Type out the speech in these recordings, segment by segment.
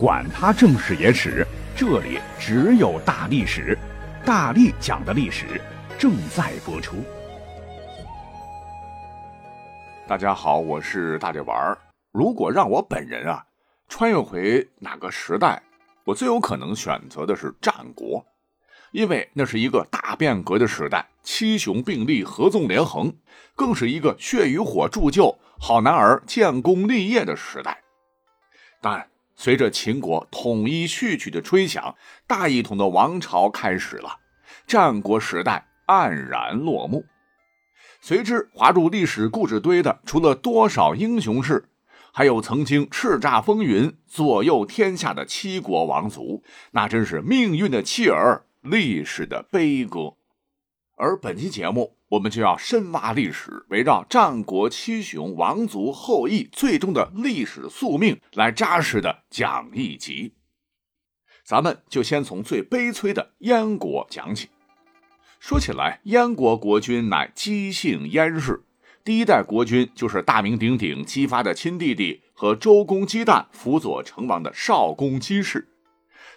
管他正史野史，这里只有大历史，大力讲的历史正在播出。大家好，我是大力丸儿。如果让我本人啊穿越回哪个时代，我最有可能选择的是战国，因为那是一个大变革的时代，七雄并立，合纵连横，更是一个血与火铸就好男儿建功立业的时代。但随着秦国统一序曲的吹响，大一统的王朝开始了，战国时代黯然落幕。随之滑入历史故事堆的，除了多少英雄事，还有曾经叱咤风云、左右天下的七国王族，那真是命运的弃儿，历史的悲歌。而本期节目。我们就要深挖历史，围绕战国七雄王族后裔最终的历史宿命来扎实的讲一集。咱们就先从最悲催的燕国讲起。说起来，燕国国君乃姬姓燕氏，第一代国君就是大名鼎鼎姬发的亲弟弟和周公姬旦辅佐成王的少公姬氏。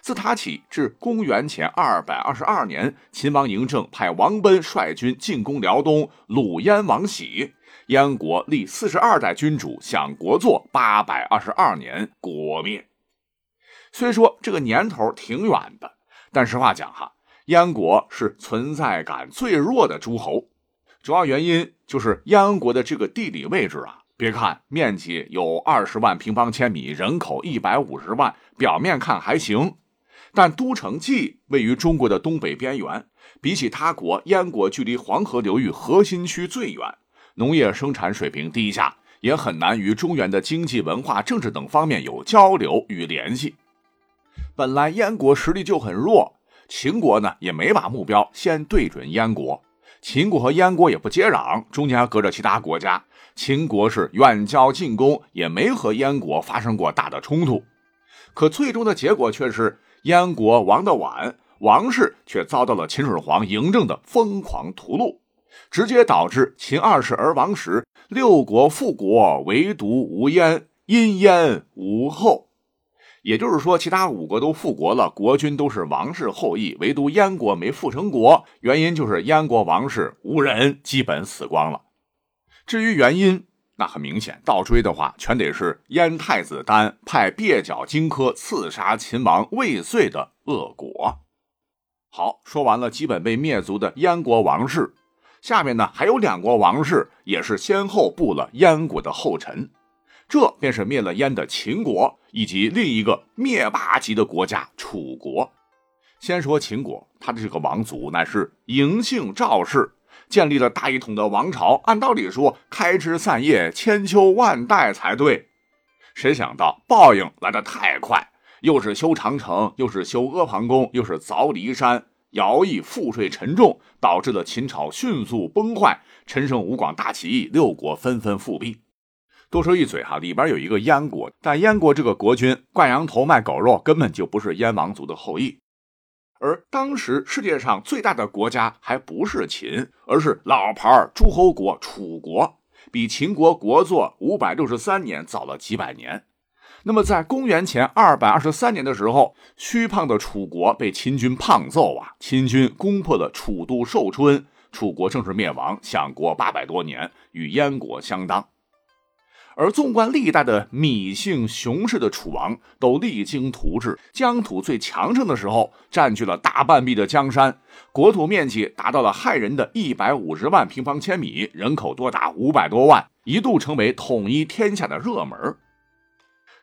自他起至公元前二百二十二年，秦王嬴政派王贲率军进攻辽东，鲁燕王喜，燕国历四十二代君主享国祚八百二十二年，国灭。虽说这个年头挺远的，但实话讲哈，燕国是存在感最弱的诸侯，主要原因就是燕国的这个地理位置啊。别看面积有二十万平方千米，人口一百五十万，表面看还行。但都城蓟位于中国的东北边缘，比起他国燕国，距离黄河流域核心区最远，农业生产水平低下，也很难与中原的经济、文化、政治等方面有交流与联系。本来燕国实力就很弱，秦国呢也没把目标先对准燕国，秦国和燕国也不接壤，中间还隔着其他国家，秦国是远交近攻，也没和燕国发生过大的冲突。可最终的结果却是。燕国亡得晚，王室却遭到了秦始皇嬴政的疯狂屠戮，直接导致秦二世而亡时，六国复国，唯独无燕，因燕无后。也就是说，其他五国都复国了，国君都是王室后裔，唯独燕国没复成国，原因就是燕国王室无人，基本死光了。至于原因，那很明显，倒追的话，全得是燕太子丹派蹩脚荆轲刺杀秦王未遂的恶果。好，说完了基本被灭族的燕国王室，下面呢还有两国王室也是先后步了燕国的后尘，这便是灭了燕的秦国以及另一个灭霸级的国家楚国。先说秦国，他的这个王族乃是嬴姓赵氏。建立了大一统的王朝，按道理说开枝散叶、千秋万代才对。谁想到报应来得太快，又是修长城，又是修阿房宫，又是凿骊山，徭役赋税沉重，导致了秦朝迅速崩坏。陈胜吴广大起义，六国纷纷复辟。多说一嘴哈，里边有一个燕国，但燕国这个国君挂羊头卖狗肉，根本就不是燕王族的后裔。而当时世界上最大的国家还不是秦，而是老牌诸侯国楚国，比秦国国祚五百六十三年早了几百年。那么在公元前二百二十三年的时候，虚胖的楚国被秦军胖揍啊！秦军攻破了楚都寿春，楚国正式灭亡，享国八百多年，与燕国相当。而纵观历代的芈姓雄氏的楚王，都励精图治，疆土最强盛的时候，占据了大半壁的江山，国土面积达到了骇人的一百五十万平方千米，人口多达五百多万，一度成为统一天下的热门。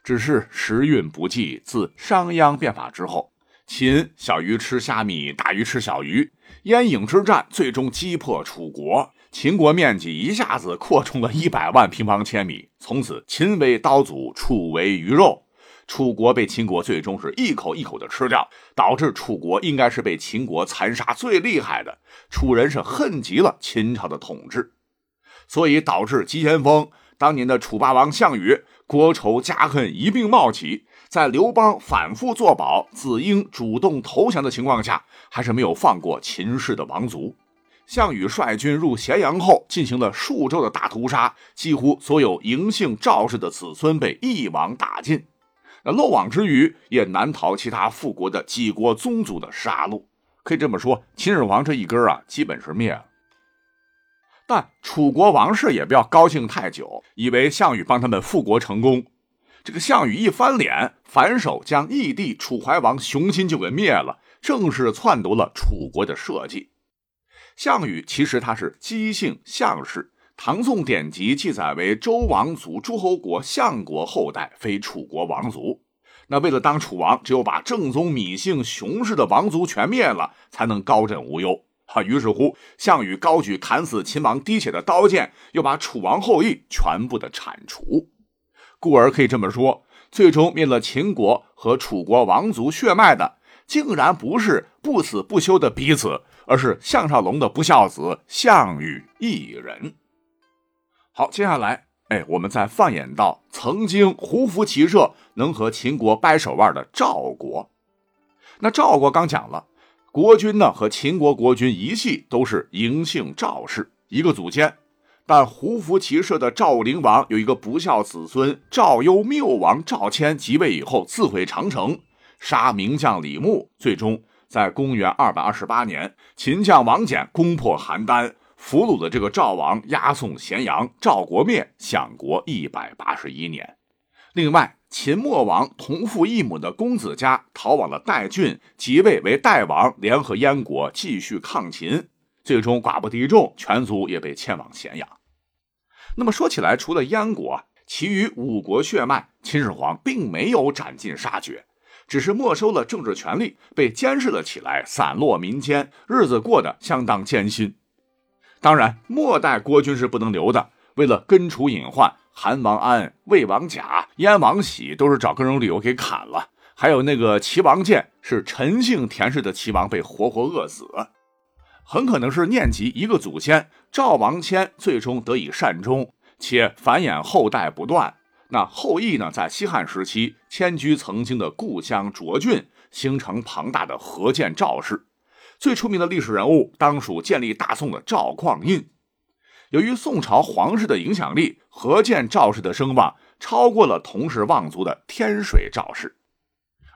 只是时运不济，自商鞅变法之后，秦小鱼吃虾米，大鱼吃小鱼，燕郢之战最终击破楚国。秦国面积一下子扩充了一百万平方千米，从此秦为刀俎，楚为鱼肉，楚国被秦国最终是一口一口的吃掉，导致楚国应该是被秦国残杀最厉害的，楚人是恨极了秦朝的统治，所以导致急先锋当年的楚霸王项羽国仇家恨一并冒起，在刘邦反复作保，子婴主动投降的情况下，还是没有放过秦氏的王族。项羽率军入咸阳后，进行了数周的大屠杀，几乎所有嬴姓赵氏的子孙被一网打尽。那漏网之鱼也难逃其他复国的几国宗族的杀戮。可以这么说，秦始皇这一根啊，基本是灭了。但楚国王室也不要高兴太久，以为项羽帮他们复国成功。这个项羽一翻脸，反手将义帝楚怀王熊心就给灭了，正式篡夺了楚国的社稷。项羽其实他是姬姓项氏，唐宋典籍记载为周王族诸侯国相国后代，非楚国王族。那为了当楚王，只有把正宗芈姓熊氏的王族全灭了，才能高枕无忧。哈，于是乎，项羽高举砍死秦王滴血的刀剑，又把楚王后裔全部的铲除。故而可以这么说，最终灭了秦国和楚国王族血脉的，竟然不是不死不休的彼此，而是项少龙的不孝子项羽一人。好，接下来。哎，我们再放眼到曾经胡服骑射、能和秦国掰手腕的赵国。那赵国刚讲了，国君呢和秦国国君一系都是嬴姓赵氏，一个祖先。但胡服骑射的赵灵王有一个不孝子孙赵幽缪王赵谦即位以后自毁长城，杀名将李牧，最终在公元二百二十八年，秦将王翦攻破邯郸。俘虏的这个赵王押送咸阳，赵国灭，享国一百八十一年。另外，秦末王同父异母的公子家逃往了代郡，即位为代王，联合燕国继续抗秦，最终寡不敌众，全族也被迁往咸阳。那么说起来，除了燕国，其余五国血脉，秦始皇并没有斩尽杀绝，只是没收了政治权力，被监视了起来，散落民间，日子过得相当艰辛。当然，末代国君是不能留的。为了根除隐患，韩王安、魏王甲、燕王喜都是找各种理由给砍了。还有那个齐王建，是陈姓田氏的齐王，被活活饿死。很可能是念及一个祖先赵王谦，最终得以善终，且繁衍后代不断。那后羿呢，在西汉时期迁居曾经的故乡涿郡，形成庞大的河建赵氏。最出名的历史人物当属建立大宋的赵匡胤。由于宋朝皇室的影响力，河建赵氏的声望超过了同时望族的天水赵氏。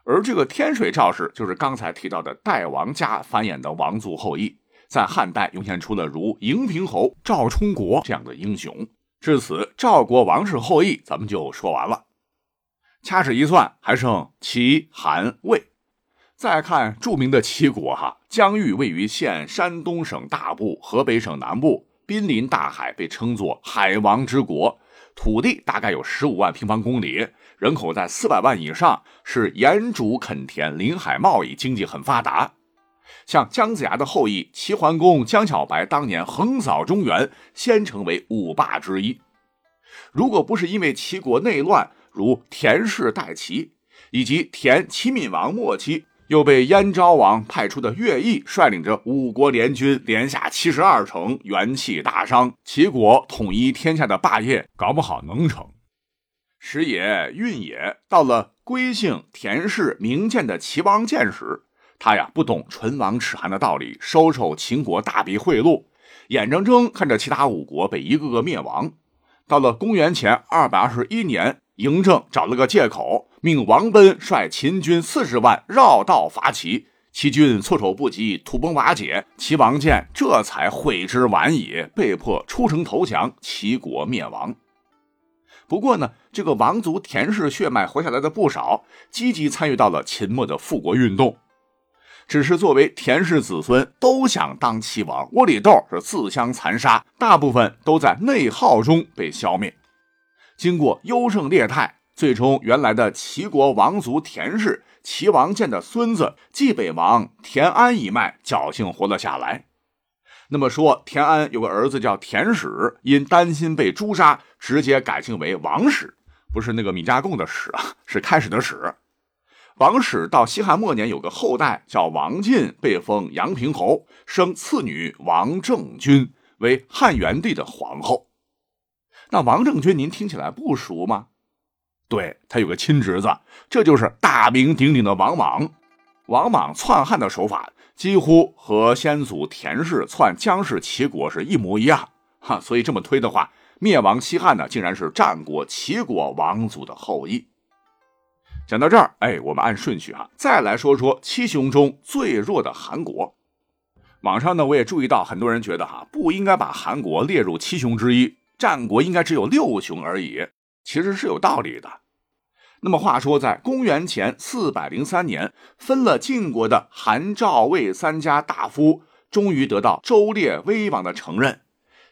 而这个天水赵氏，就是刚才提到的代王家繁衍的王族后裔，在汉代涌现出了如荧平侯赵充国这样的英雄。至此，赵国王室后裔咱们就说完了。掐指一算，还剩齐、韩、魏。再看著名的齐国，哈，疆域位于现山东省大部、河北省南部，濒临大海，被称作海王之国。土地大概有十五万平方公里，人口在四百万以上，是盐主垦田，临海贸易，经济很发达。像姜子牙的后裔齐桓公姜小白，当年横扫中原，先成为五霸之一。如果不是因为齐国内乱，如田氏代齐，以及田齐闵王末期。又被燕昭王派出的乐毅率领着五国联军连下七十二城，元气大伤。齐国统一天下的霸业，搞不好能成。时也运也，到了归姓田氏名建的齐王建时，他呀不懂唇亡齿寒的道理，收受秦国大笔贿赂，眼睁睁看着其他五国被一个个灭亡。到了公元前二百二十一年，嬴政找了个借口。命王贲率秦军四十万绕道伐齐，齐军措手不及，土崩瓦解。齐王建这才悔之晚矣，被迫出城投降，齐国灭亡。不过呢，这个王族田氏血脉活下来的不少，积极参与到了秦末的复国运动。只是作为田氏子孙，都想当齐王，窝里斗是自相残杀，大部分都在内耗中被消灭。经过优胜劣汰。最终，原来的齐国王族田氏齐王建的孙子冀北王田安一脉侥幸活了下来。那么说，田安有个儿子叫田史，因担心被诛杀，直接改姓为王史，不是那个米加贡的史啊，是开始的始。王室到西汉末年有个后代叫王进，被封阳平侯，生次女王政君为汉元帝的皇后。那王政君您听起来不熟吗？对他有个亲侄子，这就是大名鼎鼎的王莽。王莽篡汉的手法几乎和先祖田氏篡姜氏齐国是一模一样，哈，所以这么推的话，灭亡西汉呢，竟然是战国齐国王族的后裔。讲到这儿，哎，我们按顺序哈，再来说说七雄中最弱的韩国。网上呢，我也注意到很多人觉得哈，不应该把韩国列入七雄之一，战国应该只有六雄而已。其实是有道理的。那么话说，在公元前四百零三年，分了晋国的韩、赵、魏三家大夫，终于得到周烈威王的承认。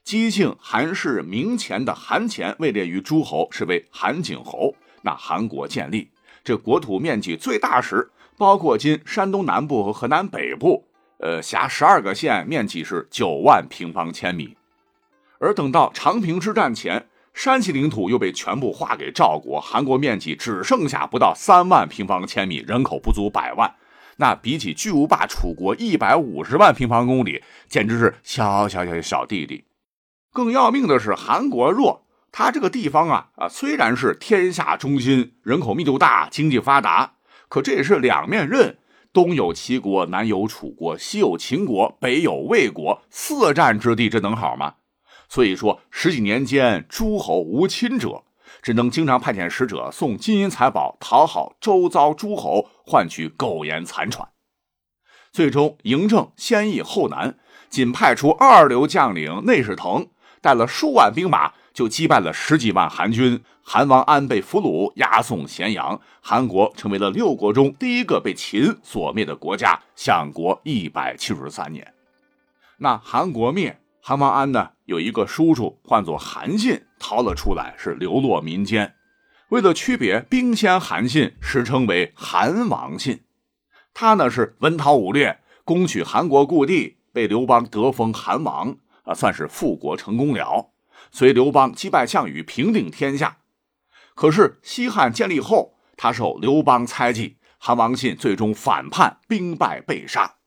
姬姓韩氏明前的韩虔位列于诸侯，是为韩景侯。那韩国建立。这国土面积最大时，包括今山东南部和河南北部，呃，辖十二个县，面积是九万平方千米。而等到长平之战前，山西领土又被全部划给赵国，韩国面积只剩下不到三万平方千米，人口不足百万。那比起巨无霸楚国一百五十万平方公里，简直是小小小小弟弟。更要命的是，韩国弱。他这个地方啊啊，虽然是天下中心，人口密度大，经济发达，可这也是两面刃。东有齐国，南有楚国，西有秦国，北有魏国，四战之地，这能好吗？所以说，十几年间，诸侯无亲者，只能经常派遣使者送金银财宝，讨好周遭诸侯，换取苟延残喘。最终，嬴政先易后难，仅派出二流将领内侍腾，带了数万兵马。就击败了十几万韩军，韩王安被俘虏，押送咸阳。韩国成为了六国中第一个被秦所灭的国家，享国一百七十三年。那韩国灭，韩王安呢有一个叔叔，唤作韩信，逃了出来，是流落民间。为了区别兵仙韩信，时称为韩王信。他呢是文韬武略，攻取韩国故地，被刘邦得封韩王，啊，算是复国成功了。随刘邦击败项羽，平定天下。可是西汉建立后，他受刘邦猜忌，韩王信最终反叛，兵败被杀。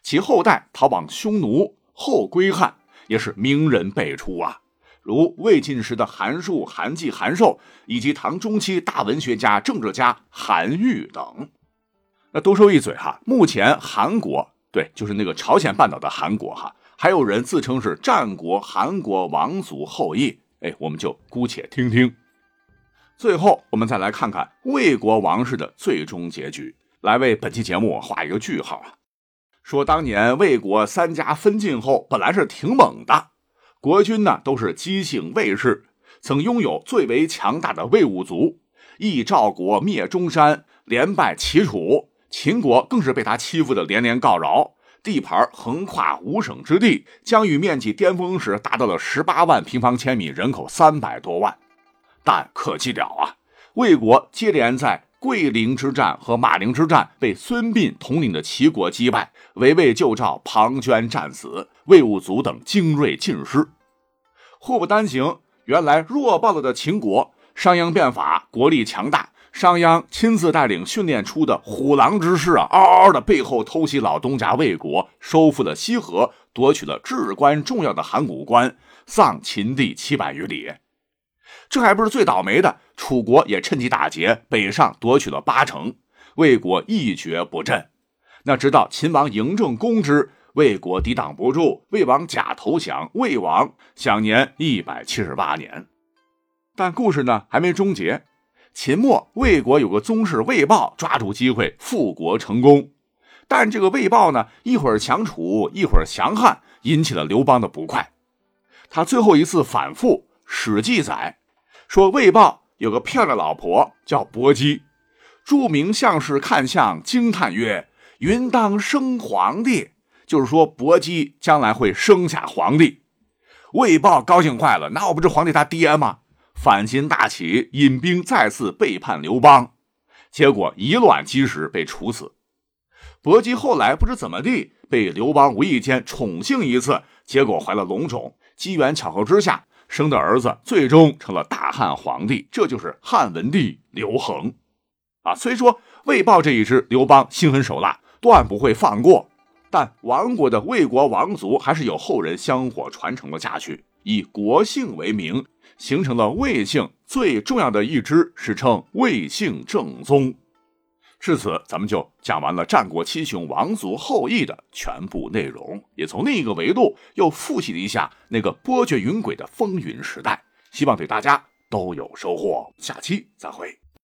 其后代逃往匈奴后归汉，也是名人辈出啊，如魏晋时的韩述、韩季、韩寿，以及唐中期大文学家、政治家韩愈等。那多说一嘴哈，目前韩国对，就是那个朝鲜半岛的韩国哈。还有人自称是战国韩国王族后裔，哎，我们就姑且听听。最后，我们再来看看魏国王室的最终结局，来为本期节目画一个句号啊。说当年魏国三家分晋后，本来是挺猛的，国君呢都是姬姓魏氏，曾拥有最为强大的魏武族，义赵国灭中山，连败齐楚，秦国更是被他欺负的连连告饶。地盘横跨五省之地，疆域面积巅峰时达到了十八万平方千米，人口三百多万。但可惜了啊，魏国接连在桂陵之战和马陵之战被孙膑统领的齐国击败，围魏救赵，庞涓战死，魏武卒等精锐尽失。祸不单行，原来弱爆了的秦国，商鞅变法，国力强大。商鞅亲自带领训练出的虎狼之师啊，嗷嗷的背后偷袭老东家魏国，收复了西河，夺取了至关重要的函谷关，丧秦地七百余里。这还不是最倒霉的，楚国也趁机打劫，北上夺取了八城，魏国一蹶不振。那直到秦王嬴政攻之，魏国抵挡不住，魏王假投降，魏王享年一百七十八年。但故事呢还没终结。秦末，魏国有个宗室魏豹，抓住机会复国成功。但这个魏豹呢，一会儿强楚，一会儿降汉，引起了刘邦的不快。他最后一次反复，史记载说，魏豹有个漂亮老婆叫薄姬。著名相士看相惊叹曰：“云当生皇帝。”就是说，薄姬将来会生下皇帝。魏豹高兴坏了，那我不是皇帝他爹吗？反心大起，引兵再次背叛刘邦，结果以卵击石，被处死。薄姬后来不知怎么地，被刘邦无意间宠幸一次，结果怀了龙种，机缘巧合之下生的儿子，最终成了大汉皇帝，这就是汉文帝刘恒。啊，虽说魏豹这一支，刘邦心狠手辣，断不会放过，但亡国的魏国王族还是有后人香火传承了下去，以国姓为名。形成了魏姓最重要的一支，史称魏姓正宗。至此，咱们就讲完了战国七雄王族后裔的全部内容，也从另一个维度又复习了一下那个波谲云诡的风云时代。希望对大家都有收获。下期再会。